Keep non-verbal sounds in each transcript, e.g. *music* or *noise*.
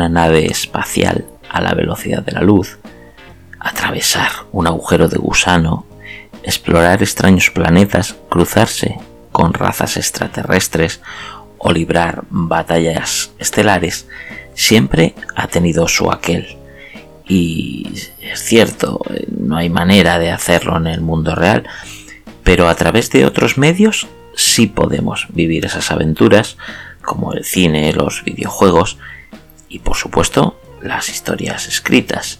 una nave espacial a la velocidad de la luz, atravesar un agujero de gusano, explorar extraños planetas, cruzarse con razas extraterrestres o librar batallas estelares, siempre ha tenido su aquel. Y es cierto, no hay manera de hacerlo en el mundo real, pero a través de otros medios sí podemos vivir esas aventuras, como el cine, los videojuegos y por supuesto las historias escritas,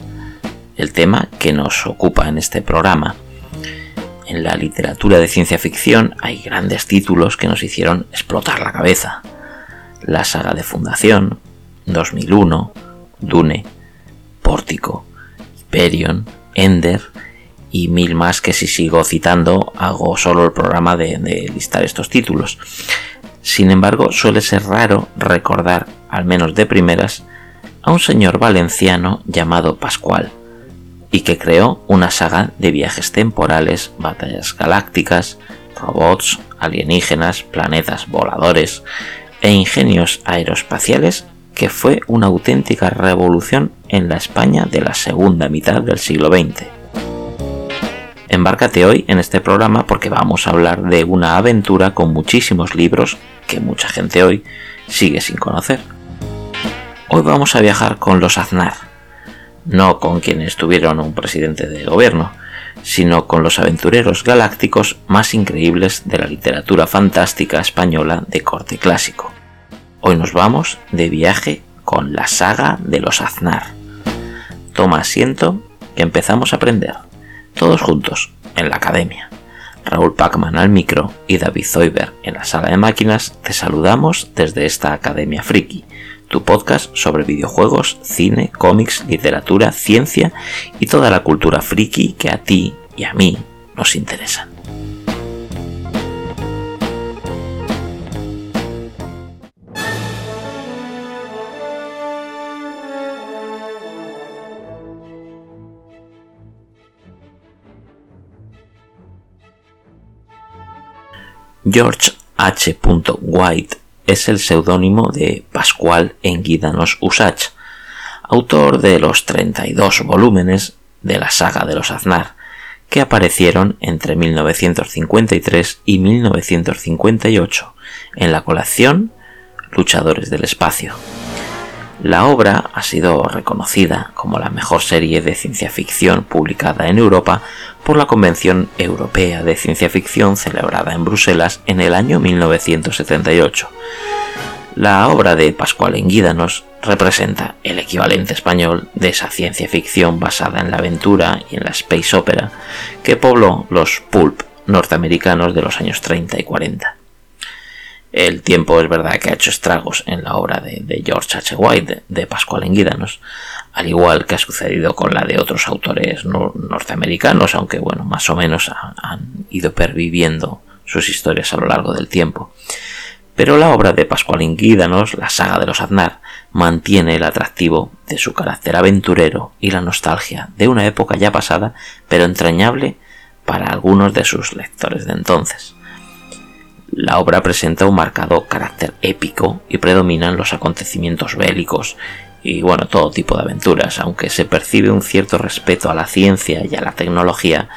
el tema que nos ocupa en este programa. En la literatura de ciencia ficción hay grandes títulos que nos hicieron explotar la cabeza. La saga de Fundación, 2001, Dune, Pórtico, Hyperion, Ender y mil más que si sigo citando hago solo el programa de, de listar estos títulos. Sin embargo, suele ser raro recordar, al menos de primeras, a un señor valenciano llamado Pascual, y que creó una saga de viajes temporales, batallas galácticas, robots, alienígenas, planetas voladores e ingenios aeroespaciales que fue una auténtica revolución en la España de la segunda mitad del siglo XX. Embárcate hoy en este programa porque vamos a hablar de una aventura con muchísimos libros que mucha gente hoy sigue sin conocer. Hoy vamos a viajar con los Aznar, no con quienes tuvieron un presidente de gobierno, sino con los aventureros galácticos más increíbles de la literatura fantástica española de corte clásico. Hoy nos vamos de viaje con la saga de los Aznar. Toma asiento que empezamos a aprender, todos juntos, en la academia. Raúl Pacman al micro y David Zoiber en la sala de máquinas, te saludamos desde esta Academia Friki, tu podcast sobre videojuegos, cine, cómics, literatura, ciencia y toda la cultura friki que a ti y a mí nos interesan. George H. White es el seudónimo de Pascual Enguídanos Usach, autor de los 32 volúmenes de la saga de los Aznar, que aparecieron entre 1953 y 1958 en la colección Luchadores del Espacio. La obra ha sido reconocida como la mejor serie de ciencia ficción publicada en Europa por la Convención Europea de Ciencia Ficción celebrada en Bruselas en el año 1978. La obra de Pascual Enguídanos representa el equivalente español de esa ciencia ficción basada en la aventura y en la space opera que pobló los pulp norteamericanos de los años 30 y 40. El tiempo es verdad que ha hecho estragos en la obra de, George H. White, de, Pascual Enguídanos, al igual que ha sucedido con la de otros autores norteamericanos, aunque bueno, más o menos han ido perviviendo sus historias a lo largo del tiempo. Pero la obra de Pascual Enguídanos, la saga de los Aznar, mantiene el atractivo de su carácter aventurero y la nostalgia de una época ya pasada, pero entrañable para algunos de sus lectores de entonces. La obra presenta un marcado carácter épico y predominan los acontecimientos bélicos y bueno, todo tipo de aventuras, aunque se percibe un cierto respeto a la ciencia y a la tecnología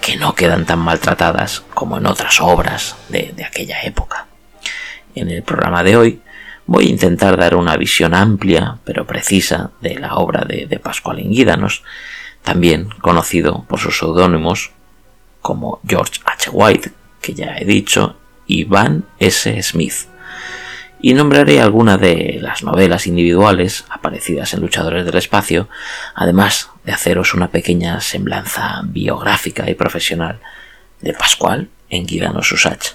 que no quedan tan maltratadas como en otras obras de, aquella época. En el programa de hoy voy a intentar dar una visión amplia pero precisa de la obra de, de Pascual Inguídanos, también conocido por sus seudónimos como George H. White, que ya he dicho, Van S. Smith. Y nombraré algunas de las novelas individuales aparecidas en Luchadores del Espacio, además de haceros una pequeña semblanza biográfica y profesional de Pascual en Guidano Susach.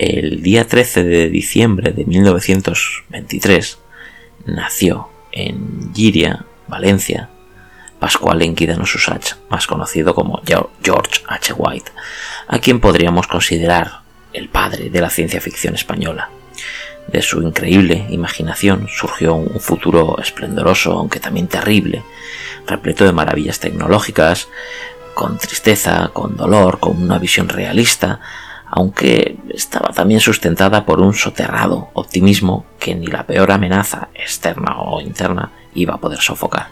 El día 13 de diciembre de 1923 nació en Giria, Valencia, Pascual Enquidano Susach, más conocido como George H. White, a quien podríamos considerar el padre de la ciencia ficción española. De su increíble imaginación surgió un futuro esplendoroso, aunque también terrible, repleto de maravillas tecnológicas, con tristeza, con dolor, con una visión realista, aunque estaba también sustentada por un soterrado optimismo que ni la peor amenaza externa o interna iba a poder sofocar.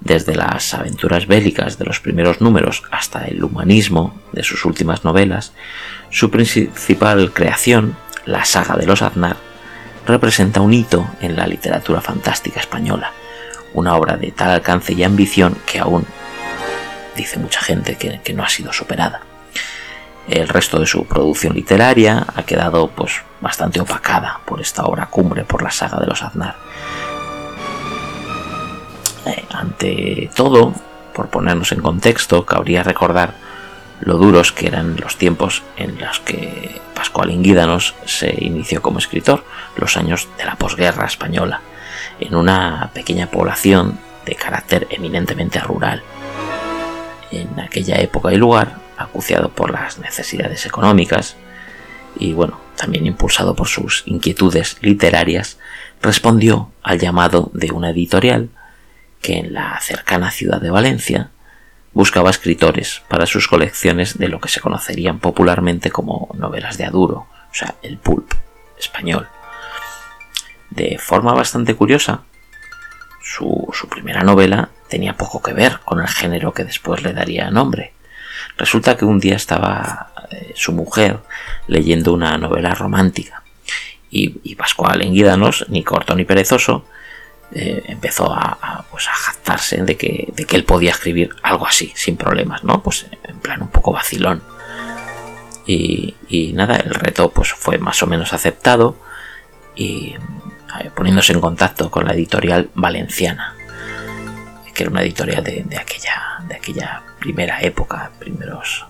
Desde las aventuras bélicas de los primeros números hasta el humanismo de sus últimas novelas, su principal creación, la saga de los Aznar, representa un hito en la literatura fantástica española, una obra de tal alcance y ambición que aún dice mucha gente que, que no ha sido superada. El resto de su producción literaria ha quedado pues bastante opacada por esta obra cumbre, por la saga de los Aznar. Eh, ante todo, por ponernos en contexto, cabría recordar lo duros que eran los tiempos en los que Pascual Inguídanos se inició como escritor, los años de la posguerra española, en una pequeña población de carácter eminentemente rural. En aquella época y lugar, acuciado por las necesidades económicas y bueno, también impulsado por sus inquietudes literarias, respondió al llamado de una editorial que en la cercana ciudad de Valencia buscaba escritores para sus colecciones de lo que se conocerían popularmente como novelas de Aduro, o sea, el pulp español. De forma bastante curiosa, su, su primera novela tenía poco que ver con el género que después le daría nombre. Resulta que un día estaba eh, su mujer leyendo una novela romántica y, Pascual Enguídanos, ni corto ni perezoso, eh, empezó a, pues a jactarse de que, de que él podía escribir algo así, sin problemas, ¿no? Pues en plan un poco vacilón. Y, y nada, el reto pues fue más o menos aceptado y eh, poniéndose en contacto con la editorial valenciana, que era una editorial de, aquella, primera época, primeros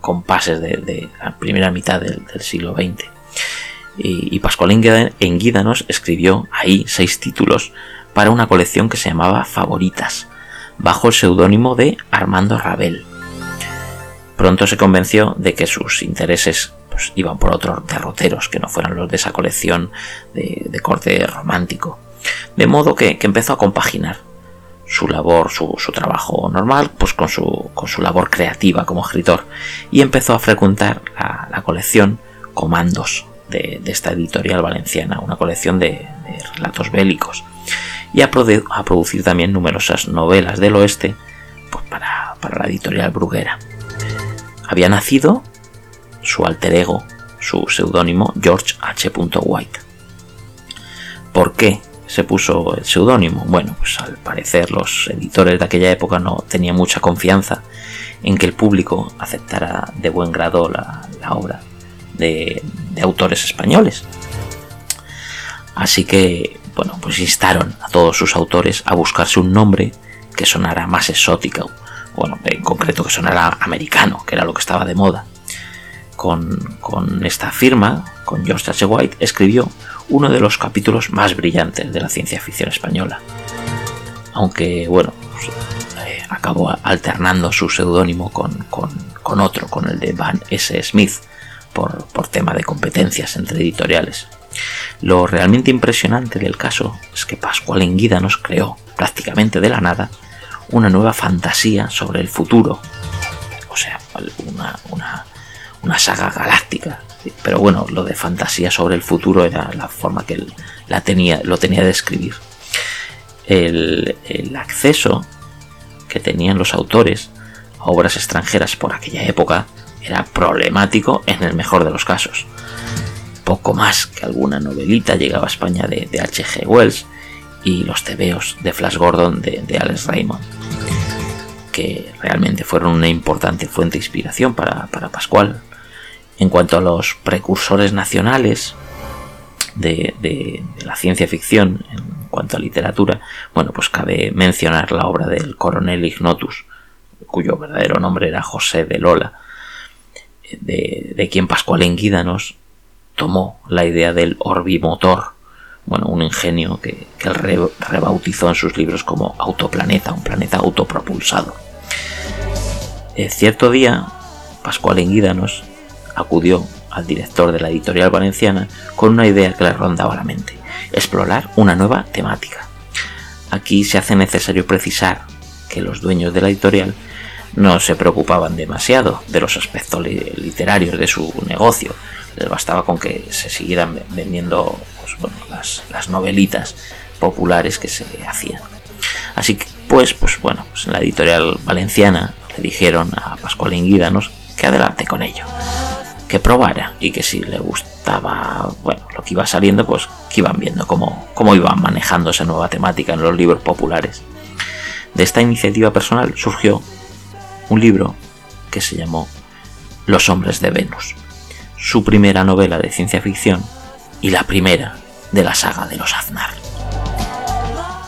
compases de, la primera mitad del, siglo XX. Y, Pascual Enguídanos escribió ahí seis títulos para una colección que se llamaba Favoritas, bajo el seudónimo de Armando Rabel. Pronto se convenció de que sus intereses pues, iban por otros derroteros que no fueran los de esa colección de, corte romántico, de modo que empezó a compaginar su labor, su, trabajo normal, pues con su, con su labor creativa como escritor. Y empezó a frecuentar la, colección Comandos de, esta editorial valenciana, una colección de, relatos bélicos. Y a, a, producir también numerosas novelas del oeste pues para, para la editorial Bruguera. Había nacido su alter ego, su seudónimo George H. White. ¿Por qué se puso el seudónimo? Bueno, pues al parecer los editores de aquella época no tenían mucha confianza en que el público aceptara de buen grado la, obra de, autores españoles. Así que, bueno, pues instaron a todos sus autores a buscarse un nombre que sonara más exótico, bueno, en concreto que sonara americano, que era lo que estaba de moda. Con, esta firma, con George H. White, escribió uno de los capítulos más brillantes de la ciencia ficción española. Aunque, bueno, eh, acabó alternando su seudónimo con, otro, con el de Van S. Smith, por, por tema de competencias entre editoriales. Lo realmente impresionante del caso es que Pascual Enguida nos creó, prácticamente de la nada, una nueva fantasía sobre el futuro. O sea, una, una, una saga galáctica pero bueno, lo de fantasía sobre el futuro era la forma que él la tenía, lo tenía de escribir. El, acceso que tenían los autores a obras extranjeras por aquella época era problemático en el mejor de los casos. Poco más que alguna novelita llegaba a España de, H.G. Wells y los tebeos de Flash Gordon de, de Alex Raymond, que realmente fueron una importante fuente de inspiración para, para Pascual en cuanto a los precursores nacionales de, la ciencia ficción, en cuanto a literatura, bueno, pues cabe mencionar la obra del coronel Ignotus, cuyo verdadero nombre era José de Lola, de, quien Pascual Enguídanos tomó la idea del orbimotor, bueno, un ingenio que, él rebautizó en sus libros como autoplaneta, un planeta autopropulsado. Eh, cierto día, Pascual Enguídanos acudió al director de la editorial valenciana con una idea que le rondaba la mente, explorar una nueva temática. Aquí se hace necesario precisar que los dueños de la editorial no se preocupaban demasiado de los aspectos literarios de su negocio, les bastaba con que se siguieran vendiendo pues, las, novelitas populares que se hacían. Así que, pues, pues bueno, pues en la editorial valenciana le dijeron a Pascual Inguídanos que adelante con ello, que probara y que si le gustaba, bueno, lo que iba saliendo, pues que iban viendo cómo, cómo iban manejando esa nueva temática en los libros populares. De esta iniciativa personal surgió un libro que se llamó Los hombres de Venus, su primera novela de ciencia ficción y la primera de la saga de los Aznar.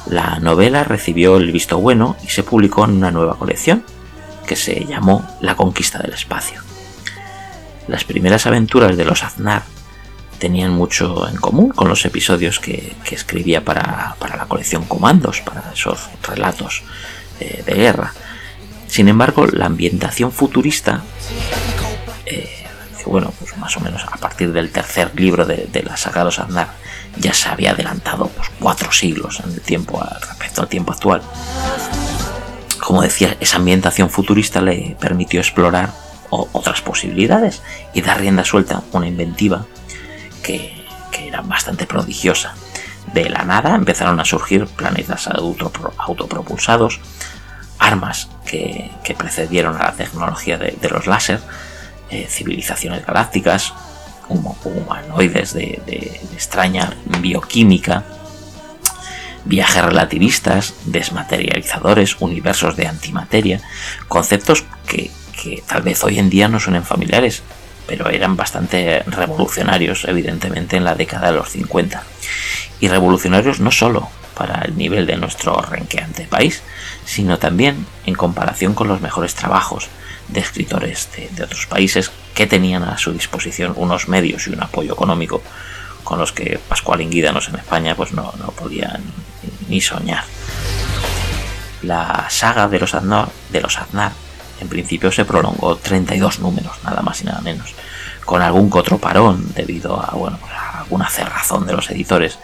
La novela recibió el visto bueno y se publicó en una nueva colección, que se llamó La conquista del espacio. Las primeras aventuras de los Aznar tenían mucho en común con los episodios que, escribía para, la colección Comandos, para esos relatos de guerra. Sin embargo, la ambientación futurista, eh, bueno, pues más o menos a partir del tercer libro de, la saga de los Aznar, ya se había adelantado pues, cuatro siglos en el tiempo respecto al tiempo actual. Como decía, esa ambientación futurista le permitió explorar otras posibilidades y dar rienda suelta a una inventiva que, que era bastante prodigiosa. De la nada empezaron a surgir planetas autopropulsados, armas que, precedieron a la tecnología de, los láser, eh, civilizaciones galácticas, humanoides de, de, extraña bioquímica, viajes relativistas, desmaterializadores, universos de antimateria, conceptos que, que, tal vez hoy en día no suenen familiares, pero eran bastante revolucionarios, evidentemente, en la década de los 50. Y revolucionarios no solo para el nivel de nuestro renqueante país, sino también en comparación con los mejores trabajos de escritores de, otros países que tenían a su disposición unos medios y un apoyo económico con los que Pascual Inguídanos en España pues no, podían ni soñar. La saga de los, Aznar, de los Aznar en principio se prolongó 32 números, nada más y nada menos, con algún otro parón debido a, bueno, a alguna cerrazón de los editores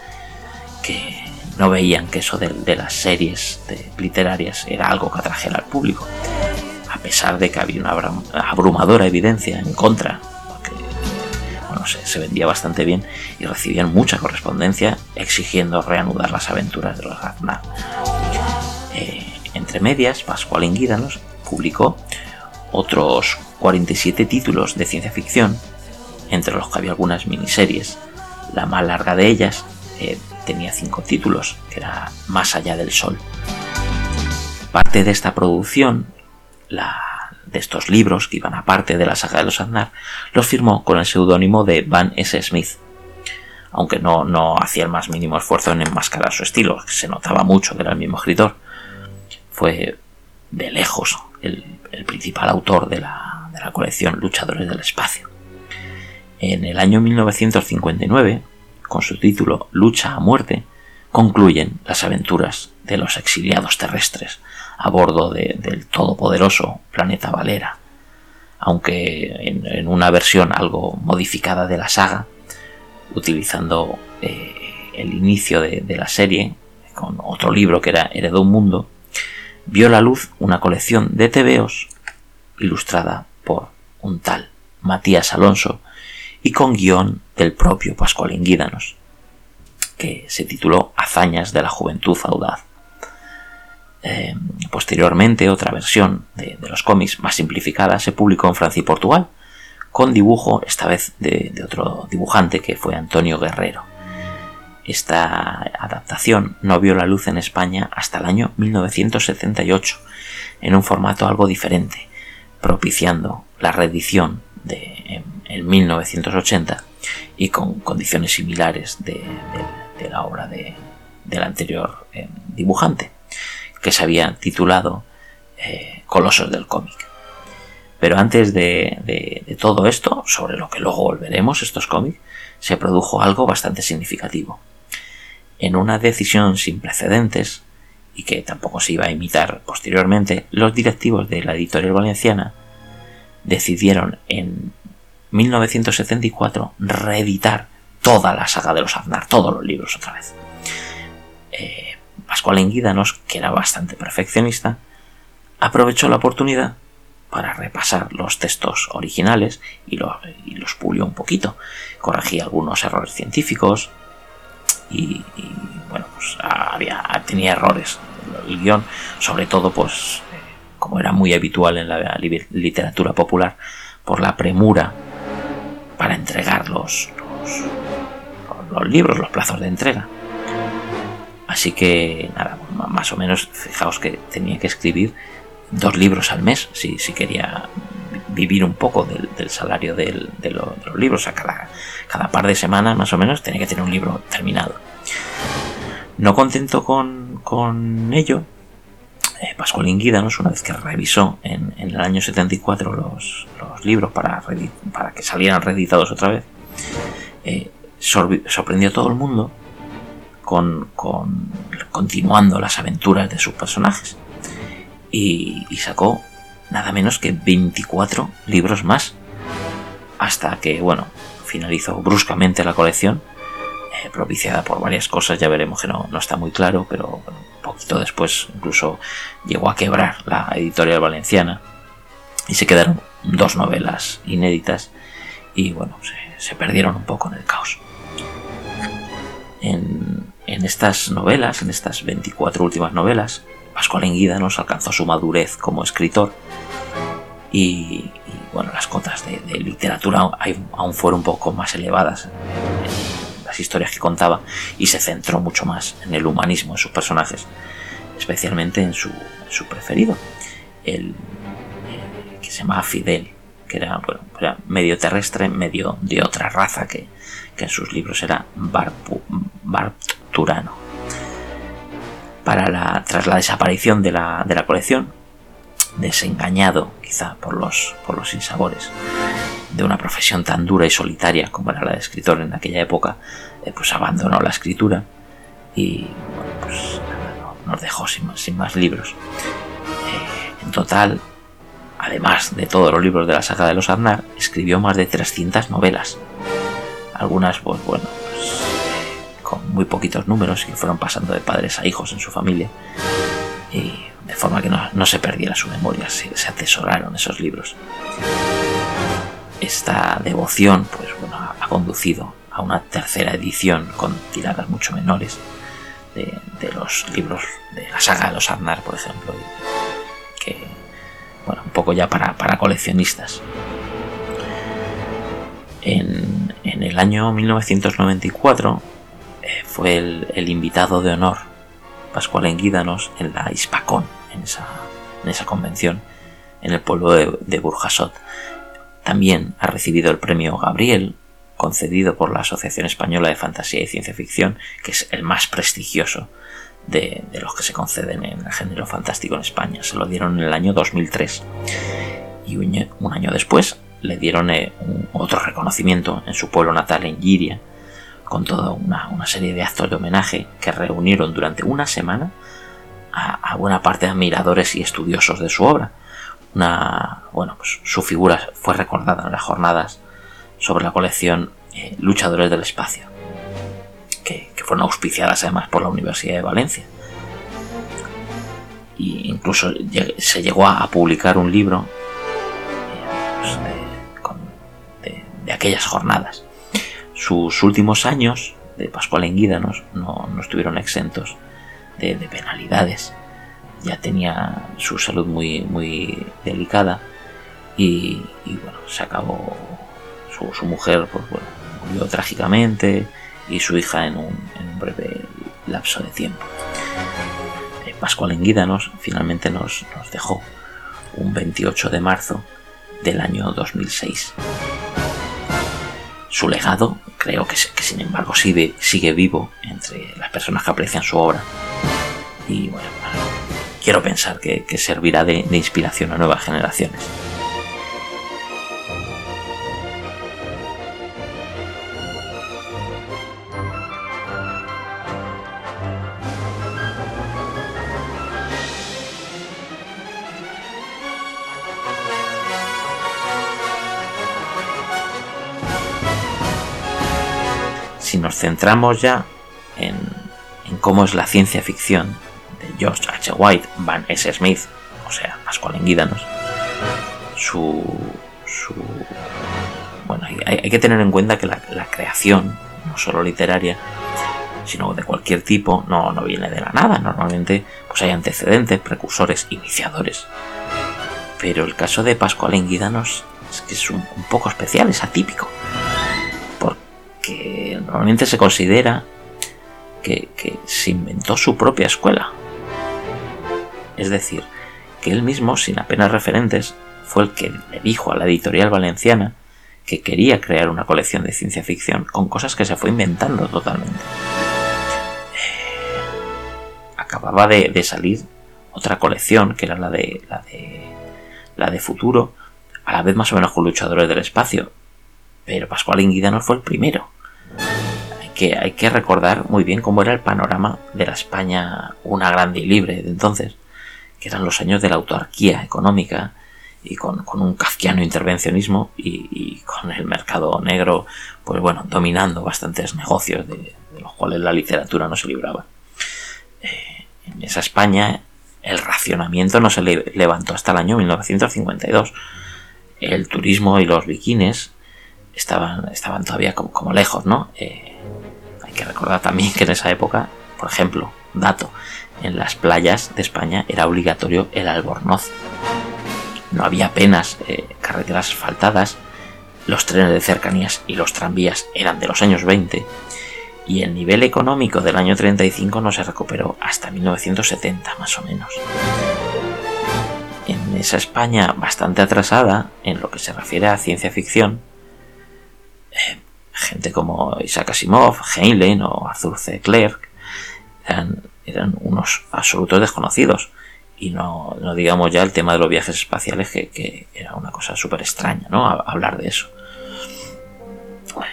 que no veían que eso de, las series literarias era algo que atrajera al público, a pesar de que había una abrumadora evidencia en contra, porque se, vendía bastante bien y recibían mucha correspondencia exigiendo reanudar las aventuras de los Ragnar. Eh, entre medias, Pascual Inguídanos publicó otros 47 títulos de ciencia ficción, entre los que había algunas miniseries. La más larga de ellas eh, tenía cinco títulos, que era Más allá del sol. Parte de esta producción, la, de estos libros que iban aparte de la saga de los Aznar, los firmó con el seudónimo de Van S. Smith. Aunque no, no hacía el más mínimo esfuerzo en enmascarar su estilo, se notaba mucho que era el mismo escritor. Fue de lejos el, principal autor de la, de colección Luchadores del Espacio. En el año 1959, con su título Lucha a muerte, concluyen las aventuras de los exiliados terrestres a bordo del todopoderoso planeta Valera, aunque en, una versión algo modificada de la saga, utilizando eh, el inicio de, la serie con otro libro que era Heredó un Mundo, vio la luz una colección de tebeos ilustrada por un tal Matías Alonso y con guion del propio Pascual Inguídanos, que se tituló Hazañas de la Juventud Audaz. Eh, posteriormente, otra versión de, los cómics más simplificada se publicó en Francia y Portugal, con dibujo esta vez de, otro dibujante que fue Antonio Guerrero. Esta adaptación no vio la luz en España hasta el año 1978, en un formato algo diferente, propiciando la reedición de, en 1980 y con condiciones similares de, la obra del anterior eh, dibujante, que se había titulado eh, Colosos del cómic. Pero antes de, todo esto, sobre lo que luego volveremos, estos cómics, se produjo algo bastante significativo. En una decisión sin precedentes, y que tampoco se iba a imitar posteriormente, los directivos de la editorial valenciana decidieron en 1974 reeditar toda la saga de los Aznar, todos los libros otra vez. Eh, Pascual Enguídanos, que era bastante perfeccionista, aprovechó la oportunidad para repasar los textos originales y, los pulió un poquito. Corregía algunos errores científicos y, bueno, pues había, tenía errores el guion, sobre todo pues eh, como era muy habitual en la literatura popular, por la premura para entregar los, los, libros, los plazos de entrega. Así que, nada, más o menos, fijaos que tenía que escribir dos libros al mes si, si quería vivir un poco del, salario de, los libros. a cada, cada par de semanas, más o menos, tenía que tener un libro terminado. No contento con, con ello, eh, Pascual Guídanos, una vez que revisó en, el año 74 los, libros para, para, que salieran reeditados otra vez, eh, sorprendió a todo el mundo con, continuando las aventuras de sus personajes. Y, sacó nada menos que 24 libros más. Hasta que, bueno, finalizó bruscamente la colección, eh, propiciada por varias cosas, ya veremos que no, está muy claro, pero poquito después incluso llegó a quebrar la editorial valenciana y se quedaron dos novelas inéditas y bueno, se, perdieron un poco en el caos. En, estas novelas, en estas 24 últimas novelas, Pascual Enguida nos alcanzó su madurez como escritor y, bueno, las cotas de, literatura aún fueron un poco más elevadas historias que contaba y se centró mucho más en el humanismo de sus personajes, especialmente en su, preferido, el, que se llamaba Fidel, que era, medio terrestre, medio de otra raza que, en sus libros era Barturano. Para tras la desaparición de la, de la colección, desengañado quizá por los, por los sinsabores de una profesión tan dura y solitaria como era la de escritor en aquella época, eh, pues abandonó la escritura y pues nos dejó sin más, sin más libros. Eh, en total, además de todos los libros de la saga de los Aznar, escribió más de 300 novelas. Algunas, pues bueno, pues, con muy poquitos números que fueron pasando de padres a hijos en su familia. Y de forma que no, se perdiera su memoria, se, se atesoraron esos libros esta devoción pues, bueno, ha conducido a una tercera edición con tiradas mucho menores de, los libros de la saga de los Arnar, por ejemplo, que, bueno, un poco ya para, coleccionistas. En, el año 1994 eh, fue el, invitado de honor Pascual Enguídanos en la Hispacón, en esa, en esa convención, en el pueblo de, Burjasot. También ha recibido el premio Gabriel, concedido por la Asociación Española de Fantasía y Ciencia Ficción, que es el más prestigioso de, los que se conceden en el género fantástico en España. Se lo dieron en el año 2003. Y un, año después le dieron eh, otro reconocimiento en su pueblo natal, en Giria, con toda una, serie de actos de homenaje que reunieron durante una semana a buena parte de admiradores y estudiosos de su obra una, bueno, pues su figura fue recordada en las jornadas sobre la colección eh, Luchadores del Espacio, que, fueron auspiciadas además por la Universidad de Valencia. Y incluso se llegó a, publicar un libro eh, pues, de, aquellas jornadas. Sus últimos años de Pascual Enguídanos no, no estuvieron exentos de penalidades ya tenía su salud muy, muy delicada y, bueno, se acabó su, mujer pues, bueno, murió trágicamente y su hija en un, breve lapso de tiempo. Eh, Pascual Enguídanos finalmente nos, nos dejó un 28 de marzo del año 2006. Su legado creo que, que sin embargo sigue, sigue vivo entre las personas que aprecian su obra. Y bueno, quiero pensar que, servirá de inspiración a nuevas generaciones. Si nos centramos ya en, cómo es la ciencia ficción de George H. White, Van S. Smith, o sea, Pascual Enguídanos, su, su bueno, hay, que tener en cuenta que la, creación, no solo literaria, sino de cualquier tipo, no, no viene de la nada. Normalmente pues hay antecedentes, precursores, iniciadores. Pero el caso de Pascual Enguídanos es que es un, poco especial, es atípico. Porque normalmente se considera que, que se inventó su propia escuela. Es decir, que él mismo, sin apenas referentes, fue el que le dijo a la editorial valenciana que quería crear una colección de ciencia ficción con cosas que se fue inventando totalmente. Eh, acababa de, salir otra colección, que era la de, la de la de futuro, a la vez más o menos con luchadores del espacio. Pero Pascual Inguidano fue el primero. Hay que, hay que recordar muy bien cómo era el panorama de la España una grande y libre de entonces, que eran los años de la autarquía económica, y con, un kafkiano intervencionismo y, con el mercado negro, pues bueno, dominando bastantes negocios de, los cuales la literatura no se libraba. Eh, en esa España el racionamiento no se levantó hasta el año 1952. El turismo y los biquines estaban, estaban todavía como, lejos, ¿no? Eh, hay que recordar también que en esa época, por ejemplo, dato, en las playas de España era obligatorio el albornoz no había apenas eh, carreteras asfaltadas, los trenes de cercanías y los tranvías eran de los años 20 y el nivel económico del año 35 no se recuperó hasta 1970 más o menos. En esa España bastante atrasada en lo que se refiere a ciencia ficción, eh, gente como Isaac Asimov, Heinlein o Arthur C. Clarke eran, eran unos absolutos desconocidos y no, digamos ya el tema de los viajes espaciales, que, era una cosa súper extraña, ¿no? hablar de eso.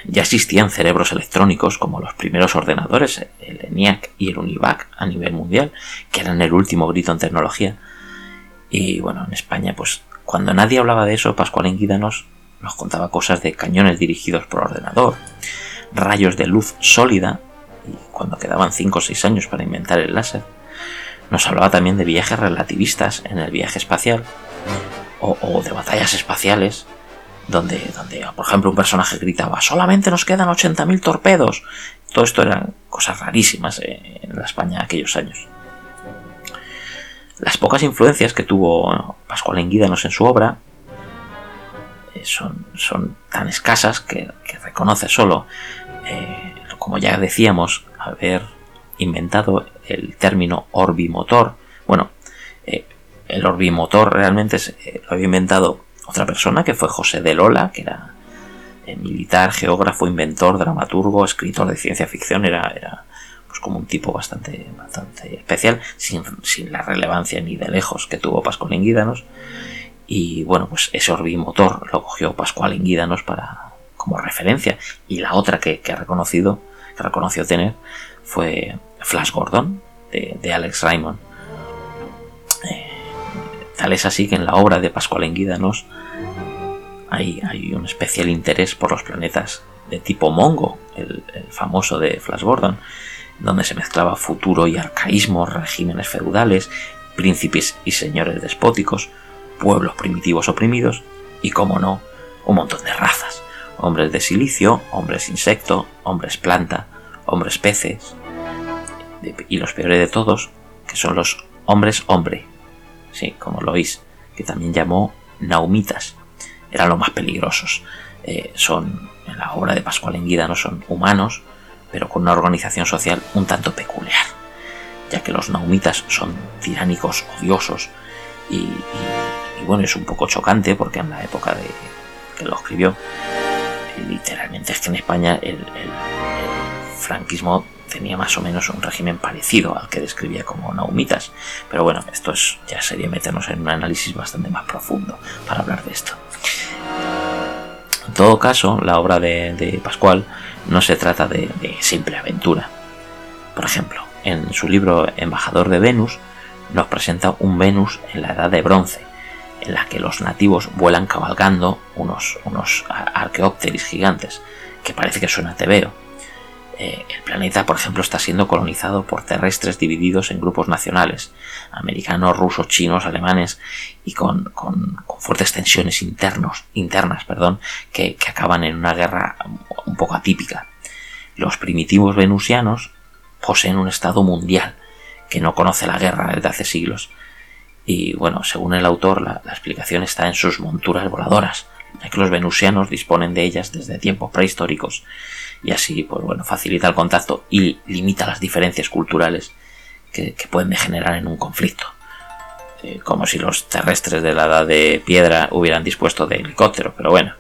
Ya existían cerebros electrónicos como los primeros ordenadores, el ENIAC y el UNIVAC a nivel mundial, que eran el último grito en tecnología. Y bueno, en España, pues cuando nadie hablaba de eso, Pascual Enguídanos nos contaba cosas de cañones dirigidos por ordenador, rayos de luz sólida, y cuando quedaban 5 o 6 años para inventar el láser, nos hablaba también de viajes relativistas en el viaje espacial o, de batallas espaciales donde, donde, por ejemplo, un personaje gritaba solamente nos quedan 80.000 torpedos. Todo esto eran cosas rarísimas en la España de aquellos años. Las pocas influencias que tuvo Pascual Enguídanos en su obra eh, son, son tan escasas que, reconoce solo, eh, como ya decíamos, haber inventado el término orbimotor. Bueno, eh, el orbimotor realmente eh, lo había inventado otra persona que fue José de Lola, que era eh, militar, geógrafo, inventor, dramaturgo, escritor de ciencia ficción, era, era pues como un tipo bastante, bastante especial, sin, la relevancia ni de lejos que tuvo Pascual Inguídanos. Y bueno, pues ese orbimotor lo cogió Pascual Inguídanos para, como referencia. Y la otra que, ha reconocido, que reconoció tener, fue Flash Gordon de, Alex Raymond. Eh, tal es así que en la obra de Pascual Enguídanos hay, hay un especial interés por los planetas de tipo Mongo, el, famoso de Flash Gordon, donde se mezclaba futuro y arcaísmo, regímenes feudales, príncipes y señores despóticos, pueblos primitivos oprimidos y, como no, un montón de razas. Hombres de silicio, hombres insecto, hombres planta, hombres peces, y los peores de todos, que son los hombres hombre, sí, como lo oís, que también llamó naumitas, eran los más peligrosos. Eh, son, en la obra de Pascual Enguida, no son humanos, pero con una organización social un tanto peculiar, ya que los naumitas son tiránicos, odiosos, y, bueno, es un poco chocante porque en la época de que lo escribió, literalmente es que en España el franquismo tenía más o menos un régimen parecido al que describía como naumitas. Pero bueno, esto es, ya sería meternos en un análisis bastante más profundo para hablar de esto. En todo caso, la obra de, Pascual no se trata de, simple aventura. Por ejemplo, en su libro Embajador de Venus nos presenta un Venus en la edad de bronce, en la que los nativos vuelan cabalgando unos, unos arqueópteris gigantes, que parece que suena tebeo eh, el planeta, por ejemplo, está siendo colonizado por terrestres divididos en grupos nacionales, americanos, rusos, chinos, alemanes, y con, fuertes tensiones internos, internas perdón, que, que acaban en una guerra un poco atípica. Los primitivos venusianos poseen un estado mundial que no conoce la guerra desde hace siglos. Y bueno, según el autor, la, explicación está en sus monturas voladoras, ya que los venusianos disponen de ellas desde tiempos prehistóricos y así, pues bueno, facilita el contacto y limita las diferencias culturales que, pueden degenerar en un conflicto. Eh, como si los terrestres de la edad de piedra hubieran dispuesto de helicóptero, pero bueno,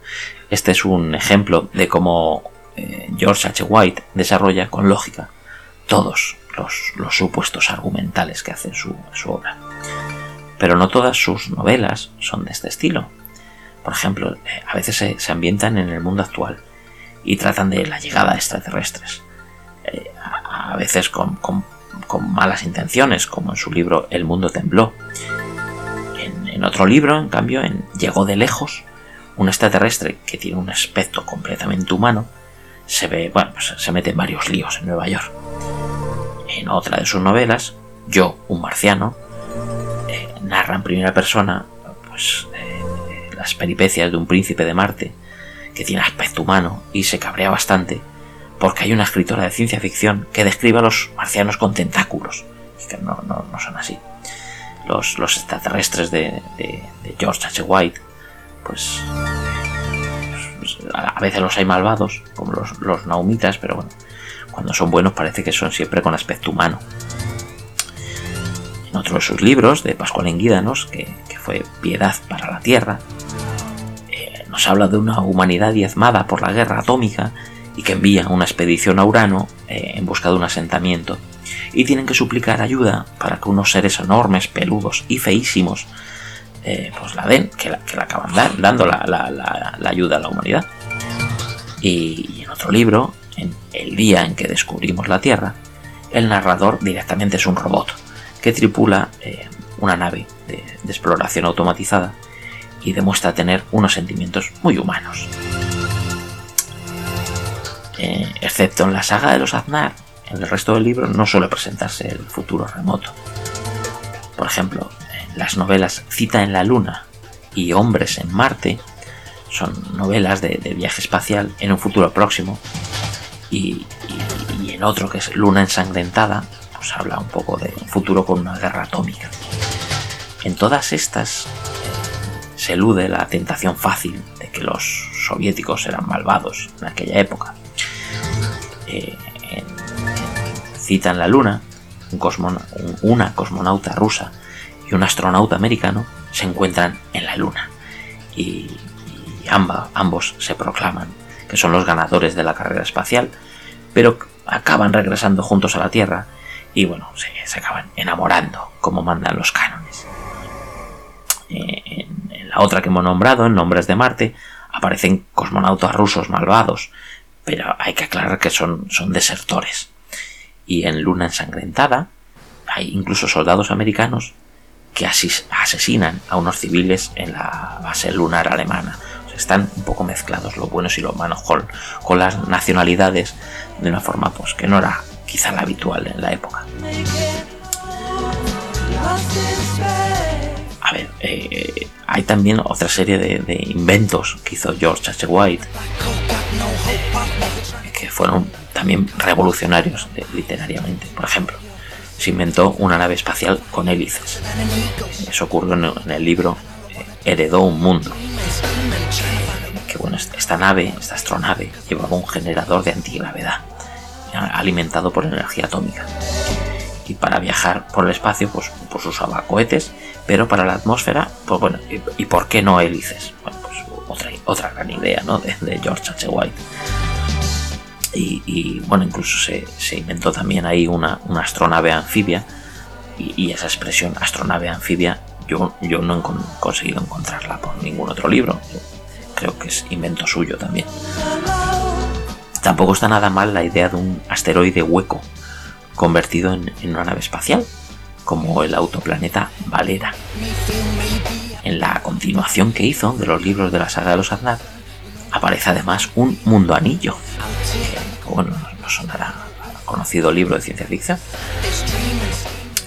este es un ejemplo de cómo eh, George H. White desarrolla con lógica todos los, supuestos argumentales que hace su obra. Pero no todas sus novelas son de este estilo. Por ejemplo, eh, a veces se, ambientan en el mundo actual y tratan de la llegada de extraterrestres. Eh, a, veces con, malas intenciones, como en su libro El mundo tembló. En, otro libro, en cambio, en Llegó de lejos, un extraterrestre que tiene un aspecto completamente humano se ve, bueno, pues se mete en varios líos en Nueva York. En otra de sus novelas, Yo, un marciano, narra en primera persona pues, eh, las peripecias de un príncipe de Marte que tiene aspecto humano y se cabrea bastante porque hay una escritora de ciencia ficción que describe a los marcianos con tentáculos, que no, son así. Los, extraterrestres de, George H. White, pues, pues, a veces los hay malvados, como los, los naumitas, pero bueno, cuando son buenos parece que son siempre con aspecto humano. En otro de sus libros, de Pascual Enguídanos, que, fue Piedad para la Tierra, eh, nos habla de una humanidad diezmada por la guerra atómica y que envía una expedición a Urano eh, en busca de un asentamiento y tienen que suplicar ayuda para que unos seres enormes, peludos y feísimos eh, pues la den, que la, acaban dando la, ayuda a la humanidad. y en otro libro, en El día en que descubrimos la Tierra, el narrador directamente es un robot que tripula eh, una nave de, exploración automatizada y demuestra tener unos sentimientos muy humanos. Eh, excepto en la saga de los Aznar, en el resto del libro no suele presentarse el futuro remoto. Por ejemplo, en las novelas Cita en la Luna y Hombres en Marte son novelas de viaje espacial en un futuro próximo y, en otro que es Luna ensangrentada, pues habla un poco de un futuro con una guerra atómica. En todas estas eh, se elude la tentación fácil de que los soviéticos eran malvados en aquella época. Eh, citan la Luna, una cosmonauta rusa y un astronauta americano se encuentran en la Luna y, ambos se proclaman que son los ganadores de la carrera espacial, pero acaban regresando juntos a la Tierra y bueno, se, acaban enamorando, como mandan los cánones. En, la otra que hemos nombrado, en Nombres de Marte, aparecen cosmonautas rusos malvados, pero hay que aclarar que son, son desertores. Y en Luna ensangrentada hay incluso soldados americanos que asesinan a unos civiles en la base lunar alemana están un poco mezclados los buenos y los malos con, las nacionalidades de una forma pues que no era quizá la habitual en la época. A ver, eh, hay también otra serie de, inventos que hizo George H. White que fueron también revolucionarios eh, literariamente. Por ejemplo, se inventó una nave espacial con hélices. Eso ocurrió en el libro eh, Heredó un mundo que bueno, esta nave, esta astronave, llevaba un generador de antigravedad alimentado por energía atómica. Y para viajar por el espacio, pues, pues usaba cohetes, pero para la atmósfera, pues bueno, ¿y, por qué no hélices? Bueno, pues otra, otra gran idea, ¿no? De, George H. White. Y, bueno, incluso se, inventó también ahí una, astronave anfibia, y, esa expresión astronave anfibia yo, yo no he conseguido encontrarla por ningún otro libro creo que es invento suyo también. Tampoco está nada mal la idea de un asteroide hueco convertido en, una nave espacial, como el autoplaneta Valera. En la continuación que hizo de los libros de la saga de los Aznar, aparece además un mundo anillo. bueno, sonará conocido libro de ciencia ficción.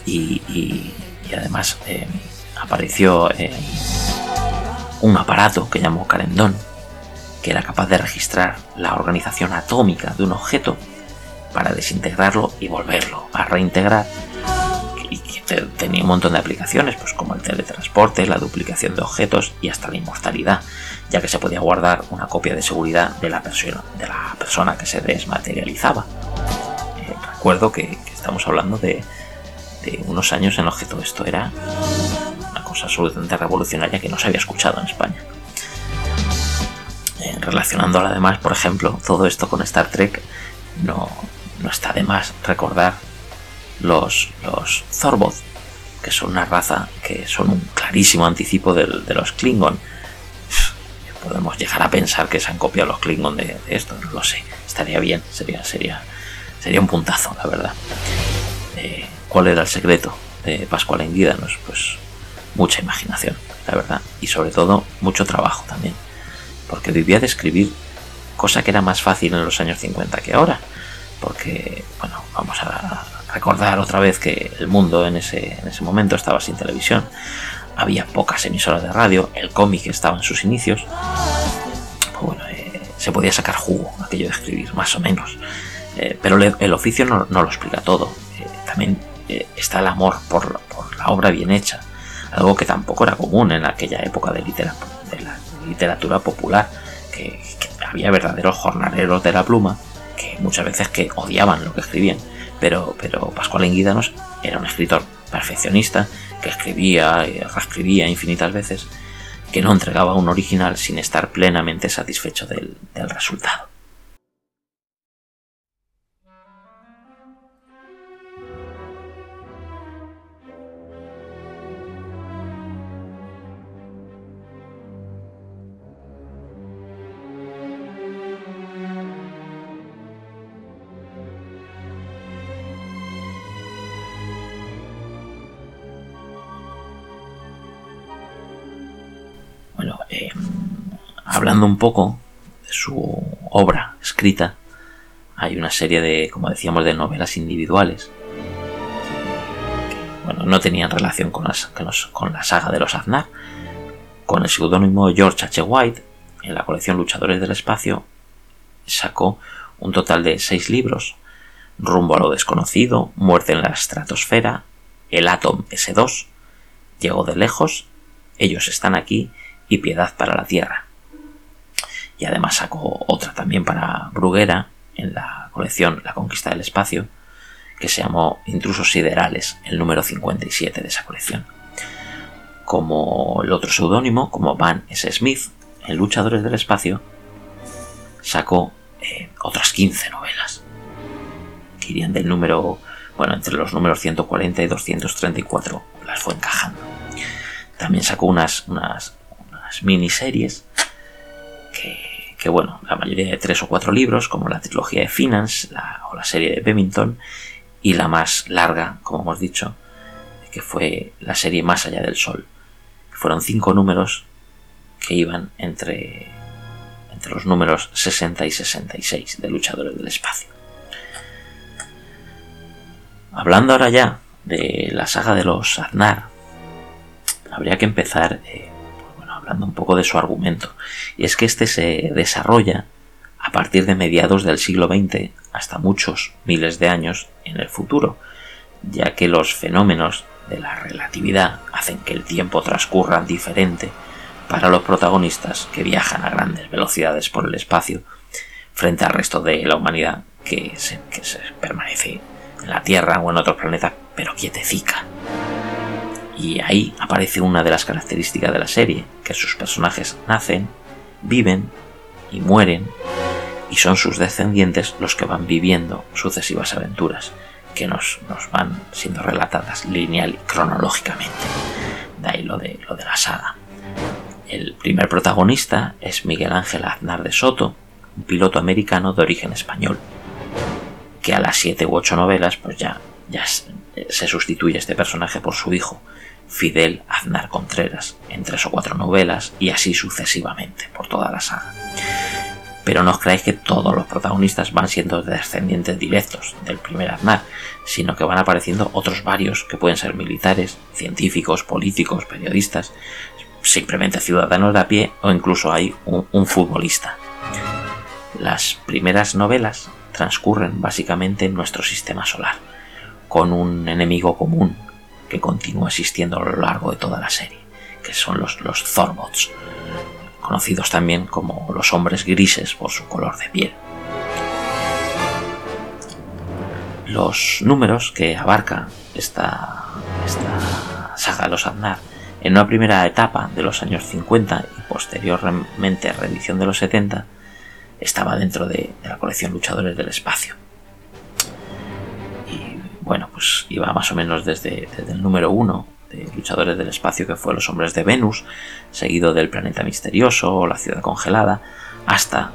Y, además eh, apareció eh, un aparato que llamó Carendón, que era capaz de registrar la organización atómica de un objeto para desintegrarlo y volverlo a reintegrar y que tenía un montón de aplicaciones, pues como el teletransporte, la duplicación de objetos y hasta la inmortalidad, ya que se podía guardar una copia de seguridad de la persona, de la persona que se desmaterializaba. Eh, recuerdo que, estamos hablando de, unos años en los que todo esto era una cosa absolutamente revolucionaria que no se había escuchado en España. Eh, relacionándolo además, por ejemplo, todo esto con Star Trek, no, no está de más recordar los, los Zorboth, que son una raza que son un clarísimo anticipo de, los Klingon. Podemos llegar a pensar que se han copiado los Klingon de, esto, no lo sé. Estaría bien, sería, sería, sería un puntazo, la verdad. Eh, ¿Cuál era el secreto de Pascual Enguídanos? Pues mucha imaginación, la verdad. Y sobre todo, mucho trabajo también. Porque vivía de escribir, cosa que era más fácil en los años 50 que ahora. Porque, bueno, vamos a, recordar otra vez que el mundo en ese, en ese momento estaba sin televisión, había pocas emisoras de radio, el cómic estaba en sus inicios, pues bueno, eh, se podía sacar jugo aquello de escribir, más o menos. Eh, pero el oficio no, lo explica todo. Eh, también está el amor por, la obra bien hecha, algo que tampoco era común en aquella época de, literatura, literatura popular, que, había verdaderos jornaleros de la pluma que muchas veces que odiaban lo que escribían pero, pero Pascual Enguídanos era un escritor perfeccionista que escribía y reescribía infinitas veces, que no entregaba un original sin estar plenamente satisfecho del resultado. Hablando un poco de su obra escrita, hay una serie de, como decíamos, de novelas individuales bueno, no tenían relación con, con, la saga de los Aznar. Con el seudónimo George H. White, en la colección Luchadores del Espacio, sacó un total de seis libros: Rumbo a lo desconocido, Muerte en la estratosfera, El Atom S2, Llego de lejos, Ellos están aquí y Piedad para la Tierra y además sacó otra también para Bruguera en la colección La Conquista del Espacio, que se llamó Intrusos Siderales, el número 57 de esa colección. Como el otro seudónimo, como Van S. Smith, en Luchadores del Espacio, sacó eh, otras 15 novelas, que irían del número, bueno, entre los números 140 y 234, las fue encajando. También sacó unas, unas, unas miniseries que, bueno, la mayoría de tres o cuatro libros, como la trilogía de Finance o la serie de Bemington, y la más larga, como hemos dicho, que fue la serie Más allá del Sol. Fueron cinco números que iban entre, entre los números 60 y 66 de Luchadores del Espacio. Hablando ahora ya de la saga de los Aznar, habría que empezar eh, hablando un poco de su argumento, y es que este se desarrolla a partir de mediados del siglo XX hasta muchos miles de años en el futuro, ya que los fenómenos de la relatividad hacen que el tiempo transcurra diferente para los protagonistas que viajan a grandes velocidades por el espacio frente al resto de la humanidad que se, permanece en la Tierra o en otros planetas pero quietecica y ahí aparece una de las características de la serie, que sus personajes nacen, viven y mueren, y son sus descendientes los que van viviendo sucesivas aventuras, que nos, van siendo relatadas lineal y cronológicamente. De ahí lo de, lo de la saga. El primer protagonista es Miguel Ángel Aznar de Soto, un piloto americano de origen español, que a las siete u ocho novelas pues ya, ya se sustituye este personaje por su hijo, Fidel Aznar Contreras, en tres o cuatro novelas y así sucesivamente por toda la saga. pero no os creáis que todos los protagonistas van siendo descendientes directos del primer Aznar, sino que van apareciendo otros varios que pueden ser militares, científicos, políticos, periodistas, simplemente ciudadanos de a pie o incluso hay un, futbolista. Las primeras novelas transcurren básicamente en nuestro sistema solar, con un enemigo común que continúa existiendo a lo largo de toda la serie, que son los, los Zorbots, conocidos también como los hombres grises por su color de piel. Los números que abarca esta, esta saga de los Aznar en una primera etapa de los años 50 y posteriormente reedición de los 70 estaba dentro de, la colección Luchadores del Espacio. Bueno, pues iba más o menos desde, el número 1 luchadores del espacio que fue Los hombres de Venus, seguido del planeta misterioso la ciudad congelada, hasta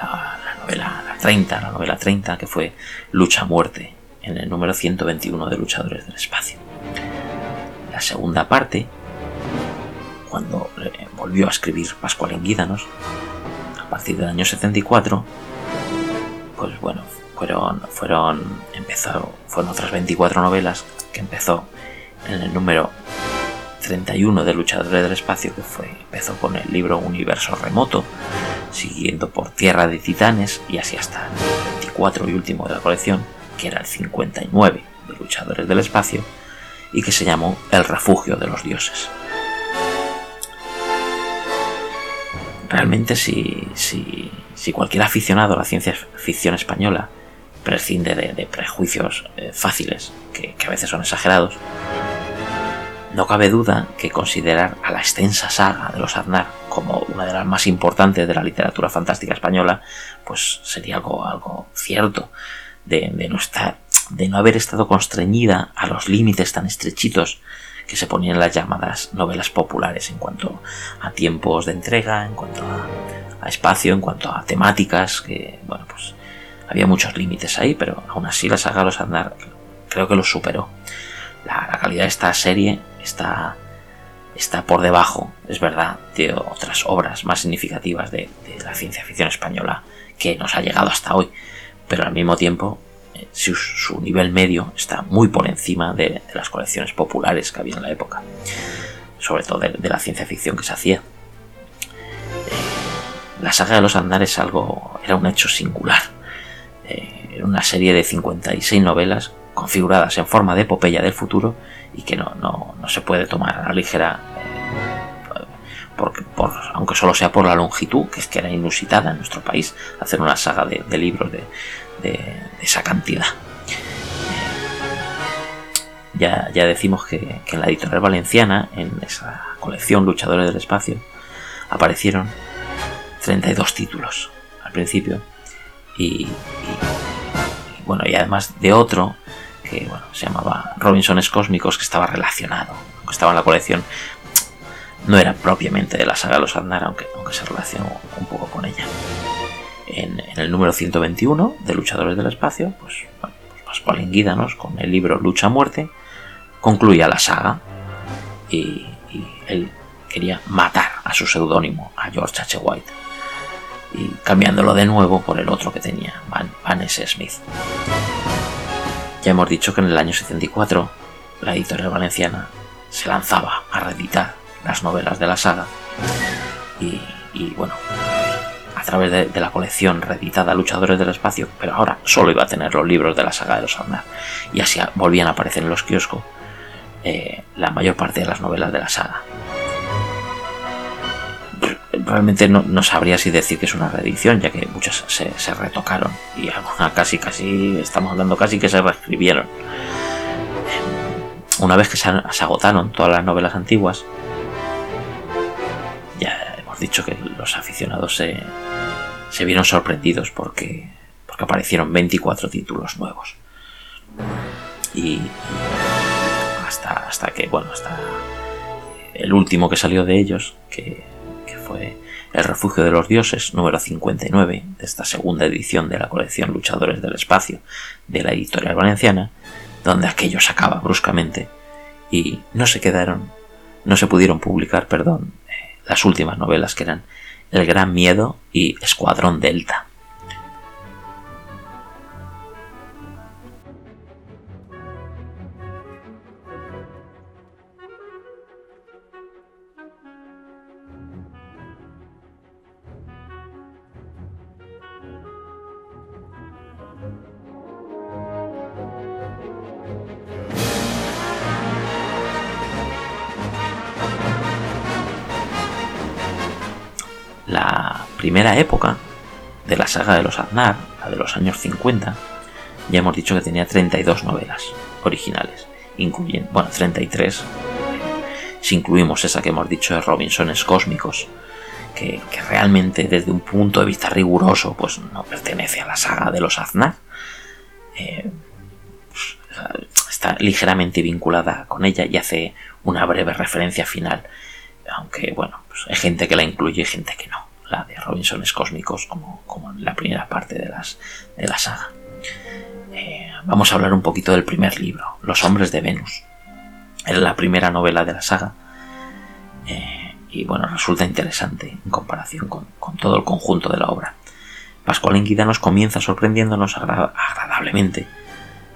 la, novela 30, la novela 30 que fue Lucha Muerte, en el número 121 de Luchadores del Espacio. La segunda parte, cuando volvió a escribir Pascual en Guídanos, a partir del año 74, pues bueno, fueron, fueron, empezó, fueron otras 24 novelas que empezó en el número 31 de Luchadores del Espacio, que fue, empezó con el libro Universo Remoto, siguiendo por Tierra de Titanes y así hasta el 24 y último de la colección, que era el 59 de Luchadores del Espacio, y que se llamó El Refugio de los Dioses. Realmente si, si, si cualquier aficionado a la ciencia ficción española prescinde de, prejuicios eh, fáciles, que, a veces son exagerados, no cabe duda que considerar a la extensa saga de los Aznar como una de las más importantes de la literatura fantástica española, pues sería algo, algo cierto de, no estar, de no haber estado constreñida a los límites tan estrechitos que se ponían las llamadas novelas populares en cuanto a tiempos de entrega, en cuanto a, espacio, en cuanto a temáticas, que bueno, pues había muchos límites ahí, pero aún así la saga de los Aznar creo que los superó. la calidad de esta serie está, está por debajo, es verdad, de otras obras más significativas de, la ciencia ficción española que nos ha llegado hasta hoy, pero al mismo tiempo eh, su, nivel medio está muy por encima de, las colecciones populares que había en la época, sobre todo de, la ciencia ficción que se hacía. Eh, la saga de los Andares algo, era un hecho singular. Eh, una serie de 56 novelas configuradas en forma de epopeya del futuro y que no, no, no se puede tomar a la ligera, eh, porque, por, aunque solo sea por la longitud, que es que era inusitada en nuestro país, hacer una saga de, libros de, de, esa cantidad. Ya, ya, decimos que, en la editorial valenciana, en esa colección Luchadores del Espacio, aparecieron 32 títulos al principio y bueno, y además de otro que bueno, se llamaba Robinsones Cósmicos, que estaba relacionado, que estaba en la colección. No era propiamente de la saga los Aznar, aunque, aunque se relacionó un poco con ella. En, el número 121 de Luchadores del Espacio, pues, bueno, pues Pascual con el libro Lucha Muerte, concluía la saga y, él quería matar a su seudónimo, a George H. White, y cambiándolo de nuevo por el otro que tenía, Van, S. Smith. Ya hemos dicho que en el año 74 la editorial valenciana se lanzaba a reeditar las novelas de la saga y, bueno, a través de, la colección reeditada Luchadores del Espacio, pero ahora solo iba a tener los libros de la saga de los Arnar y así volvían a aparecer en los kioscos eh, la mayor parte de las novelas de la saga realmente no, sabría si decir que es una reedición, ya que muchas se, retocaron y algunas casi, casi, estamos hablando casi que se reescribieron. Una vez que se, agotaron todas las novelas antiguas, ya hemos dicho que los aficionados se, se vieron sorprendidos porque, porque aparecieron 24 títulos nuevos. Y, hasta, hasta que, bueno, hasta el último que salió de ellos, que fue El refugio de los dioses número 59 de esta segunda edición de la colección Luchadores del Espacio de la editorial valenciana, donde aquello se acaba bruscamente y no se quedaron, no se pudieron publicar, perdón, eh, las últimas novelas que eran El Gran Miedo y Escuadrón Delta. Época de la saga de los Aznar, la de los años 50, ya hemos dicho que tenía 32 novelas originales, incluyendo, bueno, 33 si incluimos esa que hemos dicho de Robinsones Cósmicos, que, realmente desde un punto de vista riguroso pues no pertenece a la saga de los Aznar. Eh, pues, está ligeramente vinculada con ella y hace una breve referencia final aunque bueno, pues hay gente que la incluye y gente que no. La de Robinsones Cósmicos como, como en la primera parte de, las, de la saga. Eh, vamos a hablar un poquito del primer libro, Los hombres de Venus. Es la primera novela de la saga. Eh, y bueno, resulta interesante en comparación con, todo el conjunto de la obra. Pascual nos comienza sorprendiéndonos agradablemente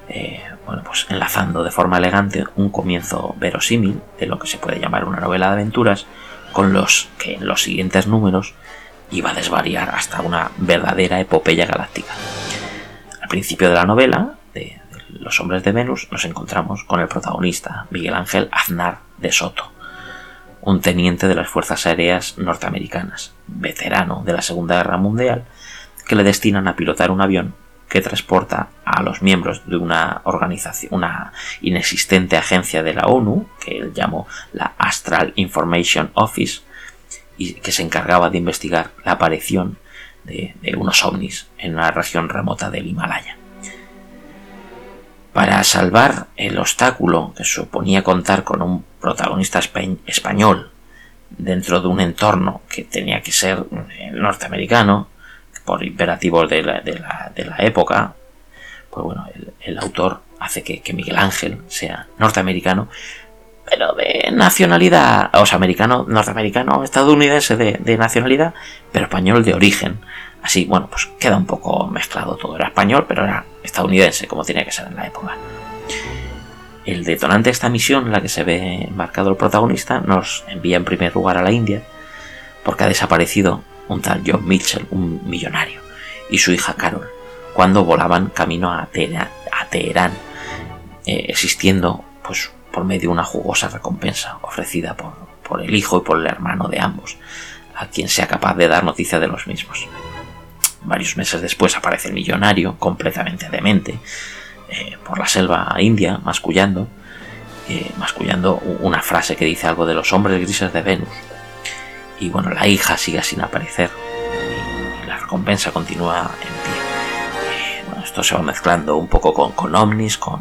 eh, bueno, pues enlazando de forma elegante un comienzo verosímil de lo que se puede llamar una novela de aventuras con los que en los siguientes números iba a desvariar hasta una verdadera epopeya galáctica. Al principio de la novela, de, Los hombres de Venus, nos encontramos con el protagonista, Miguel Ángel Aznar de Soto, un teniente de las Fuerzas Aéreas norteamericanas, veterano de la Segunda Guerra Mundial, que le destinan a pilotar un avión que transporta a los miembros de una organización, una inexistente agencia de la ONU, que él llamó la Astral Information Office, y que se encargaba de investigar la aparición de, unos ovnis en una región remota del Himalaya. Para salvar el obstáculo que suponía contar con un protagonista español dentro de un entorno que tenía que ser norteamericano, por imperativos de la, de la, época, pues bueno, el, autor hace que, Miguel Ángel sea norteamericano, pero de nacionalidad, o sea, americano, norteamericano, estadounidense de, nacionalidad, pero español de origen. Así, bueno, pues queda un poco mezclado todo. Era español, pero era estadounidense, como tenía que ser en la época. El detonante de esta misión, en la que se ve marcado el protagonista, nos envía en primer lugar a la India, porque ha desaparecido un tal John Mitchell, un millonario, y su hija Carol, cuando volaban camino a, Teherán, eh, existiendo pues, por medio de una jugosa recompensa ofrecida por, por el hijo y por el hermano de ambos, a quien sea capaz de dar noticia de los mismos. Varios meses después aparece el millonario, completamente demente, eh, por la selva india, mascullando, eh, mascullando una frase que dice algo de los hombres grises de Venus, y bueno, la hija sigue sin aparecer y la recompensa continúa en pie. Eh, esto se va mezclando un poco con, con ovnis, con,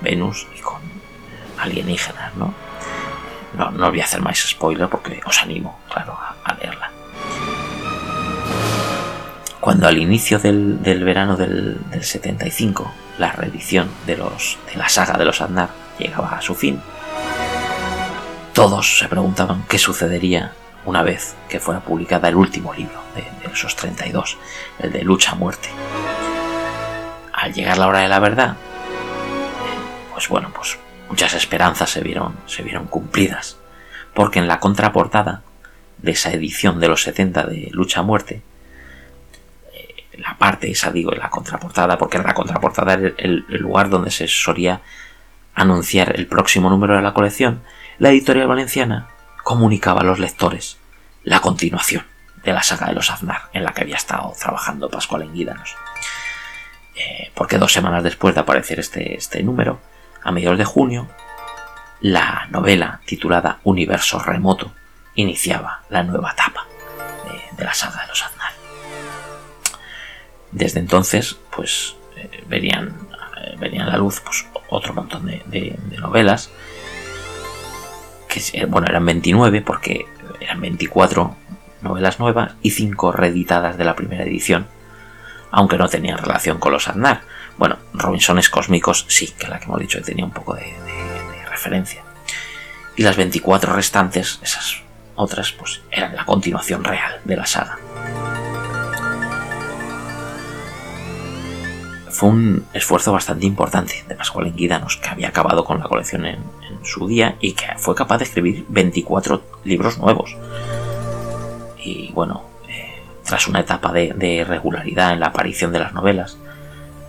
Venus y con alienígenas, ¿no? ¿no? No voy a hacer más spoiler porque os animo, claro, a, leerla. Cuando al inicio del, verano del, 75 la reedición de, los, de la saga de los Andar llegaba a su fin, todos se preguntaban qué sucedería una vez que fuera publicada el último libro de, esos 32, el de Lucha a Muerte. Al llegar la hora de la verdad, pues bueno, pues muchas esperanzas se vieron, se vieron cumplidas, porque en la contraportada de esa edición de los 70 de Lucha a Muerte, eh, la parte esa digo la contraportada, porque la contraportada era el lugar donde se solía anunciar el próximo número de la colección, la editorial valenciana comunicaba a los lectores la continuación de la saga de los Aznar en la que había estado trabajando Pascual en Guídanos. Eh, porque dos semanas después de aparecer este, este número, a mediados de junio, la novela titulada Universo Remoto iniciaba la nueva etapa de, la saga de los Aznar. Desde entonces, pues eh, verían, eh, verían a la luz pues, otro montón de novelas que bueno, eran 29 porque eran 24 novelas nuevas y 5 reeditadas de la primera edición, aunque no tenían relación con los Aznar. Bueno, Robinsones Cósmicos sí, que la que hemos dicho que tenía un poco de, referencia. Y las 24 restantes, esas otras pues eran la continuación real de la saga. Fue un esfuerzo bastante importante de Pascual Enguídanos, que había acabado con la colección en, su día y que fue capaz de escribir 24 libros nuevos. Y bueno, eh, tras una etapa de, de regularidad en la aparición de las novelas,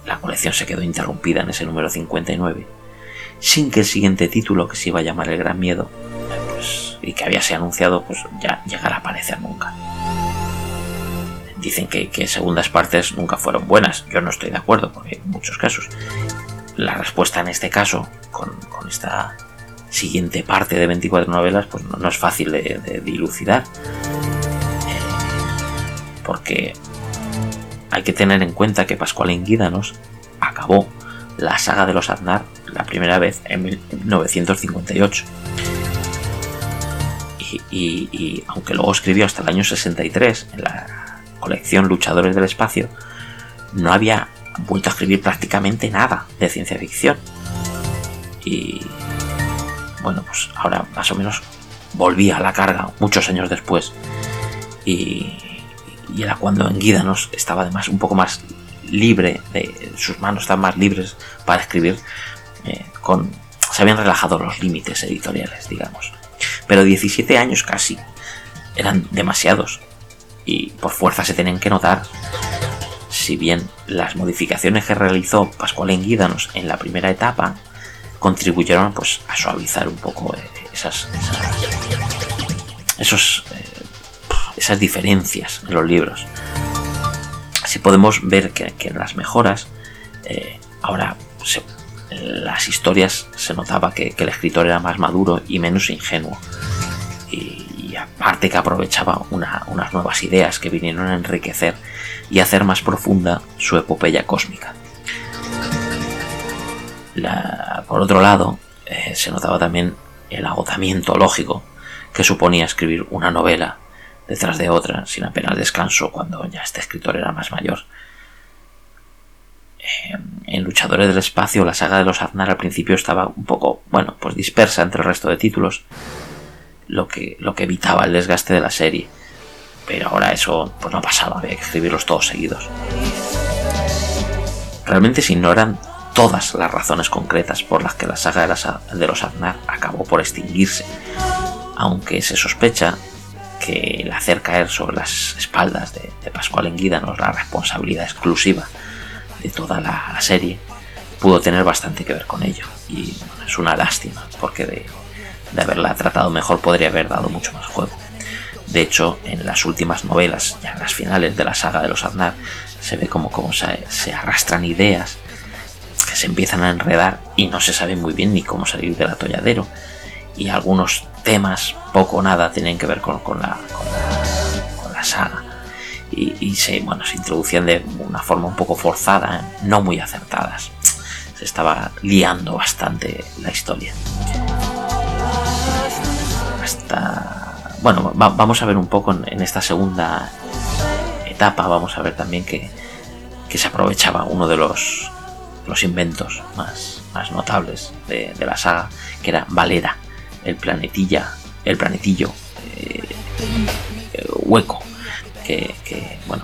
la colección se quedó interrumpida en ese número 59, sin que el siguiente título, que se iba a llamar El Gran Miedo, pues, y que había sido anunciado, pues ya llegara a aparecer nunca. Dicen que, segundas partes nunca fueron buenas. Yo no estoy de acuerdo, porque en muchos casos. La respuesta en este caso, con, esta siguiente parte de 24 novelas, pues no, es fácil de, dilucidar. Eh, porque hay que tener en cuenta que Pascual Inguídanos acabó la saga de los Aznar la primera vez en 1958. Y, y, aunque luego escribió hasta el año 63 en la colección Luchadores del Espacio, no había vuelto a escribir prácticamente nada de ciencia ficción. Y bueno, pues ahora más o menos volvía a la carga muchos años después. Y y era cuando en Guídanos estaba además un poco más libre, sus manos estaban más libres para escribir, eh, con, se habían relajado los límites editoriales, digamos. Pero 17 años casi eran demasiados y por fuerza se tienen que notar. Si bien las modificaciones que realizó Pascual en Guídanos en la primera etapa contribuyeron pues, a suavizar un poco eh, esas, esos eh, esas diferencias en los libros. Así podemos ver que, en las mejoras, eh, ahora las historias se notaba que, el escritor era más maduro y menos ingenuo. Y, aparte que aprovechaba unas nuevas ideas que vinieron a enriquecer y hacer más profunda su epopeya cósmica. por otro lado, eh, se notaba también el agotamiento lógico que suponía escribir una novela detrás de otra, sin apenas descanso, cuando ya este escritor era más mayor. Eh, en Luchadores del Espacio, la saga de los Aznar al principio estaba un poco, bueno, pues dispersa entre el resto de títulos, lo que, lo que evitaba el desgaste de la serie. Pero ahora eso pues no pasaba, había que escribirlos todos seguidos. Realmente se ignoran todas las razones concretas por las que la saga de, los Aznar acabó por extinguirse, aunque se sospecha que el hacer caer sobre las espaldas de, Pascual Enguídanos la responsabilidad exclusiva de toda la, serie pudo tener bastante que ver con ello. Y es una lástima, porque de, haberla tratado mejor podría haber dado mucho más juego. De hecho, en las últimas novelas, ya en las finales de la saga de los Aznar, se ve como, como se, se, arrastran ideas que se empiezan a enredar y no se sabe muy bien ni cómo salir del atolladero. Y algunos temas, poco o nada, tienen que ver con, la, con, la, saga. Y, se, bueno, se introducían de una forma un poco forzada, ¿eh? no muy acertadas. Se estaba liando bastante la historia. Hasta. Bueno, vamos a ver un poco en, esta segunda etapa, vamos a ver también que, que se aprovechaba uno de los, los inventos más, más notables de la saga, que era Valera el planetilla, el planetillo eh, eh, hueco, que, bueno,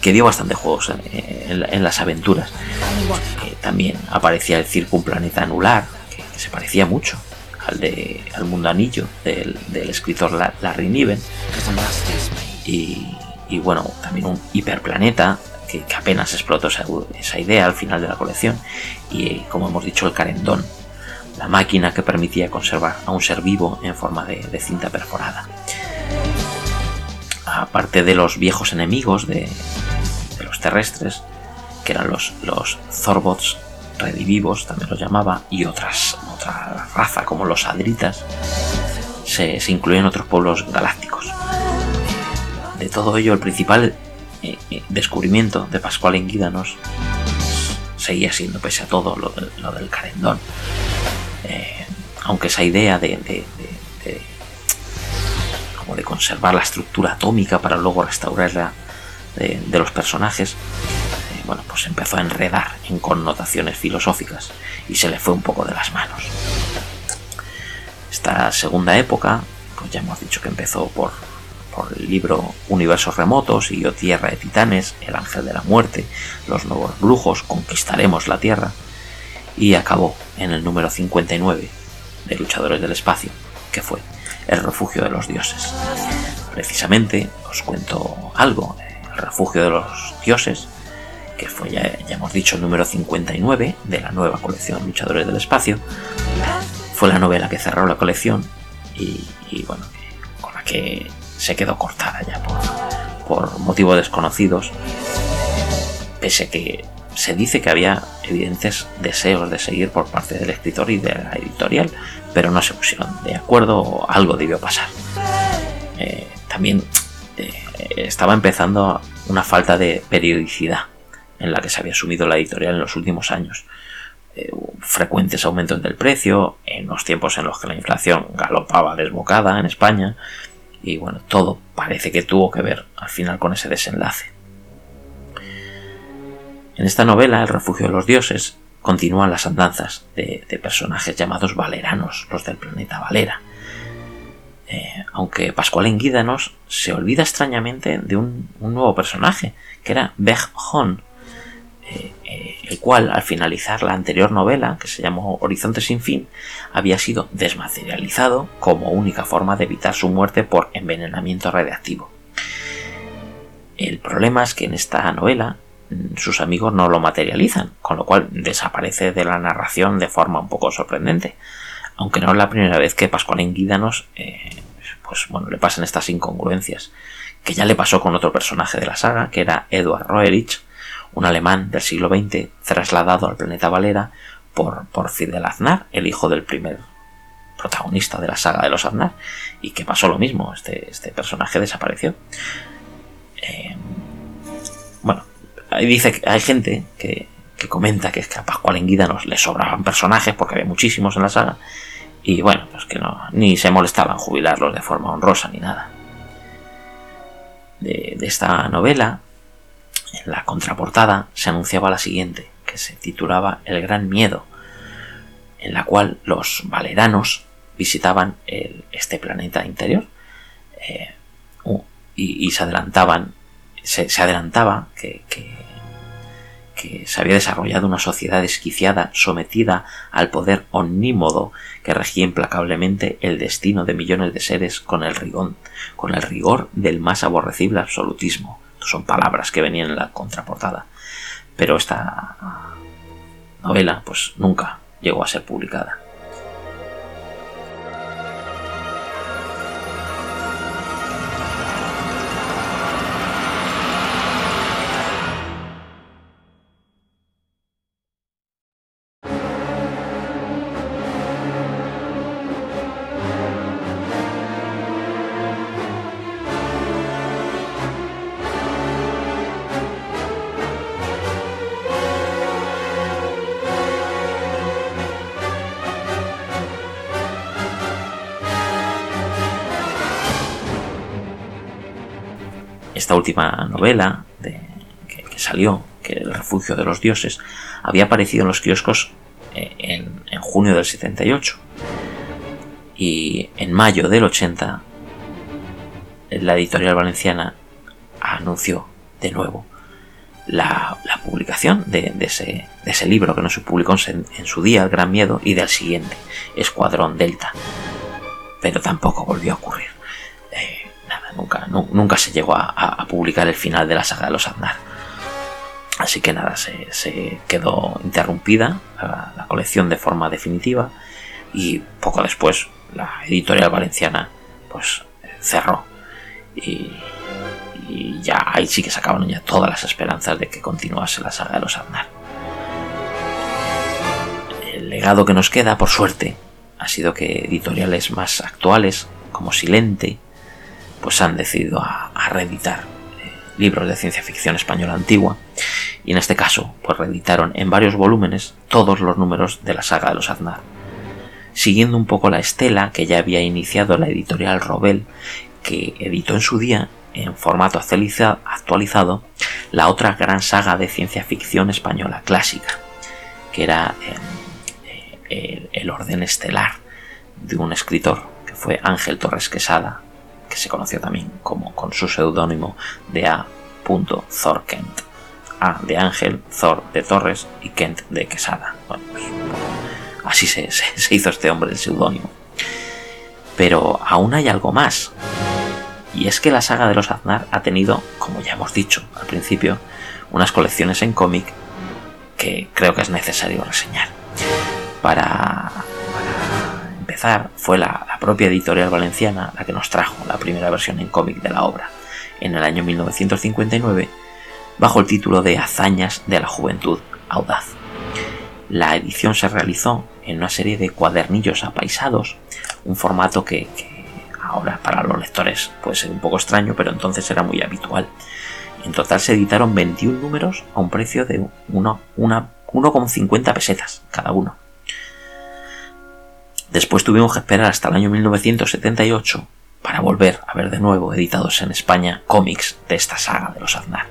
que, dio bastante juegos en, las aventuras. Eh, también aparecía el circunplaneta anular, que, se parecía mucho al de al mundo anillo del, escritor Larry Niven. Y, bueno, también un hiperplaneta que, apenas explotó esa, esa, idea al final de la colección. Y como hemos dicho, el Carendón, la máquina que permitía conservar a un ser vivo en forma de, cinta perforada. Aparte de los viejos enemigos de, los terrestres, que eran los, los Zorbots redivivos, también los llamaba, y otras, otra raza como los Adritas, se, se incluyen otros pueblos galácticos. De todo ello, el principal eh, eh, descubrimiento de Pascual Enguídanos seguía siendo, pese a todo, lo, lo del Carendón eh, aunque esa idea de, como de conservar la estructura atómica para luego restaurarla de, los personajes, eh, bueno, pues empezó a enredar en connotaciones filosóficas y se le fue un poco de las manos. Esta segunda época pues ya hemos dicho que empezó por, por el libro Universos Remotos, y Tierra de Titanes, El Ángel de la Muerte, Los Nuevos Brujos, Conquistaremos la Tierra, y acabó en el número 59 de Luchadores del Espacio, que fue El Refugio de los Dioses. Precisamente os cuento algo, El Refugio de los Dioses, que fue ya, hemos dicho el número 59 de la nueva colección Luchadores del Espacio, fue la novela que cerró la colección y, bueno, con la que se quedó cortada ya por, por motivos desconocidos, pese que se dice que había evidentes deseos de seguir por parte del escritor y de la editorial, pero no se pusieron de acuerdo o algo debió pasar. Eh, también eh, estaba empezando una falta de periodicidad en la que se había sumido la editorial en los últimos años. Eh, frecuentes aumentos del precio, en los tiempos en los que la inflación galopaba desbocada en España, y bueno, todo parece que tuvo que ver al final con ese desenlace. En esta novela, El refugio de los dioses, continúan las andanzas de, personajes llamados valeranos, los del planeta Valera. Eh, aunque Pascual Enguídanos se olvida extrañamente de un, nuevo personaje, que era Beg Hon, eh, eh, el cual al finalizar la anterior novela, que se llamó Horizonte sin fin, había sido desmaterializado como única forma de evitar su muerte por envenenamiento radiactivo. El problema es que en esta novela sus amigos no lo materializan, con lo cual desaparece de la narración de forma un poco sorprendente. Aunque no es la primera vez que Pascual Guídanos eh, pues bueno, le pasan estas incongruencias, que ya le pasó con otro personaje de la saga, que era Eduard Roerich, un alemán del siglo XX trasladado al planeta Valera por, por Fidel Aznar, el hijo del primer protagonista de la saga de los Aznar, y que pasó lo mismo, este, este personaje desapareció. Eh, bueno, dice hay gente que, comenta que es que a Pascual nos le sobraban personajes porque había muchísimos en la saga y bueno, pues que no, ni se molestaban jubilarlos de forma honrosa ni nada. De, de esta novela, en la contraportada se anunciaba la siguiente, que se titulaba El Gran Miedo, en la cual los valeranos visitaban este planeta interior eh, y, se adelantaban se, adelantaba que, que, se había desarrollado una sociedad desquiciada sometida al poder omnímodo que regía implacablemente el destino de millones de seres con el rigón, con el rigor del más aborrecible absolutismo. son palabras que venían en la contraportada. Pero esta novela pues nunca llegó a ser publicada. Esta última novela que, salió, que El refugio de los dioses, había aparecido en los kioscos eh, en, junio del 78. Y en mayo del 80, la editorial valenciana anunció de nuevo la, publicación de, ese, libro que no se publicó en, en, su día, El Gran Miedo, y del siguiente, Escuadrón Delta. Pero tampoco volvió a ocurrir nunca, nunca se llegó a, publicar el final de la saga de los Aznar. Así que nada, se, quedó interrumpida la, colección de forma definitiva y poco después la editorial valenciana pues cerró y, ya ahí sí que se acabaron ya todas las esperanzas de que continuase la saga de los Aznar. El legado que nos queda, por suerte, ha sido que editoriales más actuales como Silente pues han decidido a, reeditar eh, libros de ciencia ficción española antigua. Y en este caso pues reeditaron en varios volúmenes todos los números de la saga de los Aznar. Siguiendo un poco la estela que ya había iniciado la editorial Robel que editó en su día en formato actualizado la otra gran saga de ciencia ficción española clásica que era em, eh, el orden estelar de un escritor fue Ángel Torres Quesada, que se conoció también como con su seudónimo de A. Kent. A de Ángel, Thor de Torres y Kent de Quesada. Bueno, pues, así *laughs* se, hizo este hombre el seudónimo. Pero aún hay algo más. Y es que la saga de los Aznar ha tenido, como ya hemos dicho al principio, unas colecciones en cómic que creo que es necesario reseñar. Para, empezar, fue la, propia editorial valenciana la que nos trajo la primera versión en cómic de la obra, en el año 1959, bajo el título de Hazañas de la Juventud Audaz. La edición se realizó en una serie de cuadernillos apaisados, un formato que, ahora para los lectores puede ser un poco extraño, pero entonces era muy habitual. En total se editaron 21 números a un precio de 1,50 pesetas cada uno. Después tuvimos que esperar hasta el año 1978 para volver a ver de nuevo editados en España cómics de esta saga de los Aznar.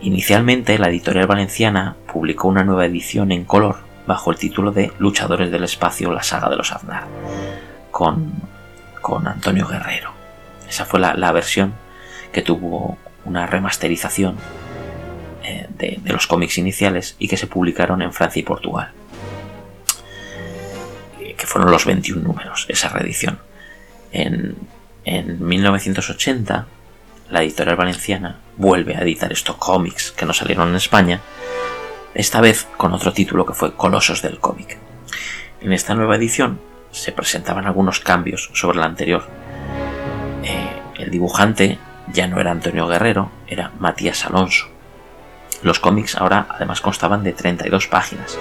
Inicialmente la editorial valenciana publicó una nueva edición en color bajo el título de Luchadores del Espacio, la saga de los Aznar, con, con Antonio Guerrero. Esa fue la, versión que tuvo una remasterización eh, de, los cómics iniciales y que se publicaron en Francia y Portugal. Que fueron los 21 números, esa reedición. En, en 1980, la editorial valenciana vuelve a editar estos cómics que no salieron en España, esta vez con otro título que fue Colosos del cómic. En esta nueva edición se presentaban algunos cambios sobre la anterior. Eh, el dibujante ya no era Antonio Guerrero, era Matías Alonso. Los cómics ahora además constaban de 32 páginas,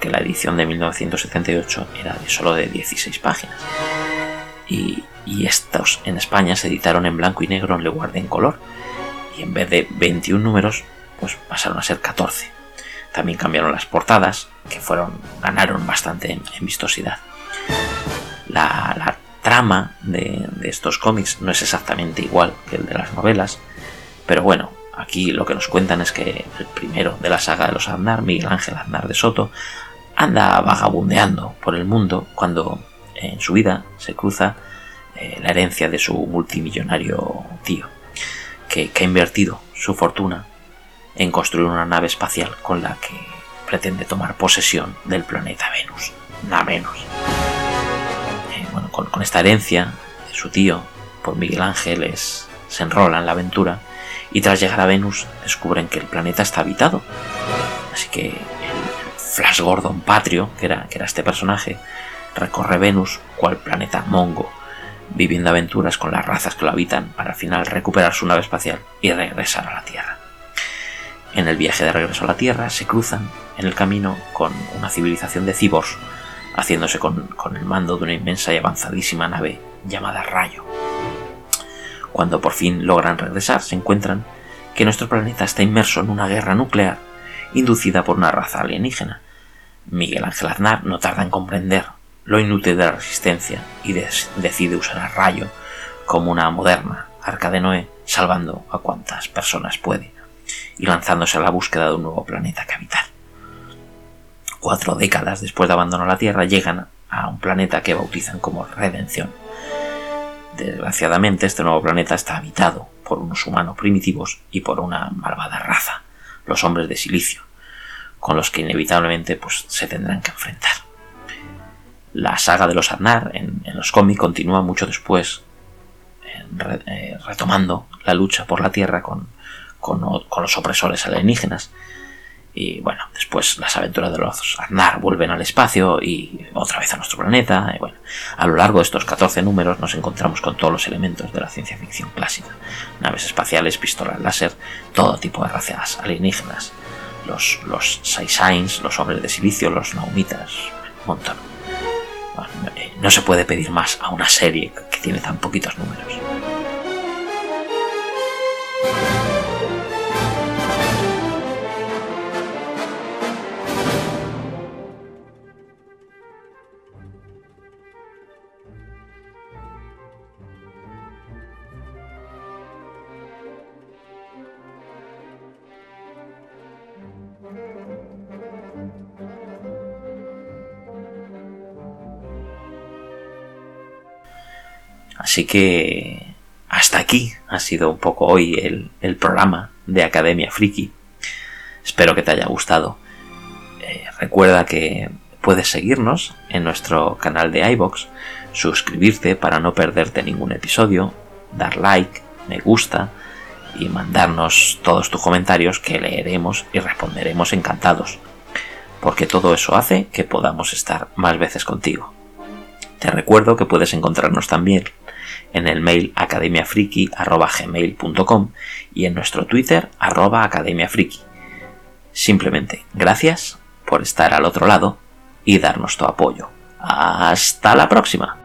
porque la edición de 1978 era de solo de 16 páginas y, estos en España se editaron en blanco y negro en lugar de en color y en vez de 21 números pues pasaron a ser 14. También cambiaron las portadas que fueron ganaron bastante en, vistosidad. La, trama de, estos cómics no es exactamente igual que el de las novelas, pero bueno, aquí lo que nos cuentan es que el primero de la saga de los Aznar, Miguel Ángel Aznar de Soto, anda vagabundeando por el mundo cuando en su vida se cruza eh, la herencia de su multimillonario tío, que, ha invertido su fortuna en construir una nave espacial con la que pretende tomar posesión del planeta Venus, nada menos. Eh, bueno, con, esta herencia su tío, por Miguel Ángel, se enrola en la aventura y tras llegar a Venus descubren que el planeta está habitado. Así que Flash Gordon Patrio, que era, que era este personaje, recorre Venus cual planeta Mongo, viviendo aventuras con las razas que lo habitan para al final recuperar su nave espacial y regresar a la Tierra. En el viaje de regreso a la Tierra se cruzan en el camino con una civilización de cibors, haciéndose con, con el mando de una inmensa y avanzadísima nave llamada Rayo. Cuando por fin logran regresar, se encuentran que nuestro planeta está inmerso en una guerra nuclear inducida por una raza alienígena. Miguel Ángel Aznar no tarda en comprender lo inútil de la resistencia y decide usar a Rayo como una moderna arca de Noé, salvando a cuantas personas puede y lanzándose a la búsqueda de un nuevo planeta que habitar. Cuatro décadas después de abandonar la Tierra llegan a un planeta que bautizan como Redención. Desgraciadamente este nuevo planeta está habitado por unos humanos primitivos y por una malvada raza, los hombres de silicio, con los que inevitablemente pues, se tendrán que enfrentar. La saga de los Aznar en, los cómics continúa mucho después, eh, retomando la lucha por la Tierra con, los opresores alienígenas. Y bueno, después las aventuras de los Aznar vuelven al espacio y otra vez a nuestro planeta. Y bueno, a lo largo de estos 14 números nos encontramos con todos los elementos de la ciencia ficción clásica. Naves espaciales, pistolas láser, todo tipo de razas alienígenas. Los, los Saiyans, los hombres de silicio, los Naumitas, un montón no se puede pedir más a una serie que tiene tan poquitos números. Así que hasta aquí ha sido un poco hoy el, programa de Academia Friki. Espero que te haya gustado. Eh, recuerda que puedes seguirnos en nuestro canal de iBox, suscribirte para no perderte ningún episodio, dar like, me gusta y mandarnos todos tus comentarios que leeremos y responderemos encantados, porque todo eso hace que podamos estar más veces contigo. Te recuerdo que puedes encontrarnos también en el mail academiafriki.gmail.com y en nuestro Twitter academiafriki. Simplemente gracias por estar al otro lado y darnos tu apoyo. Hasta la próxima.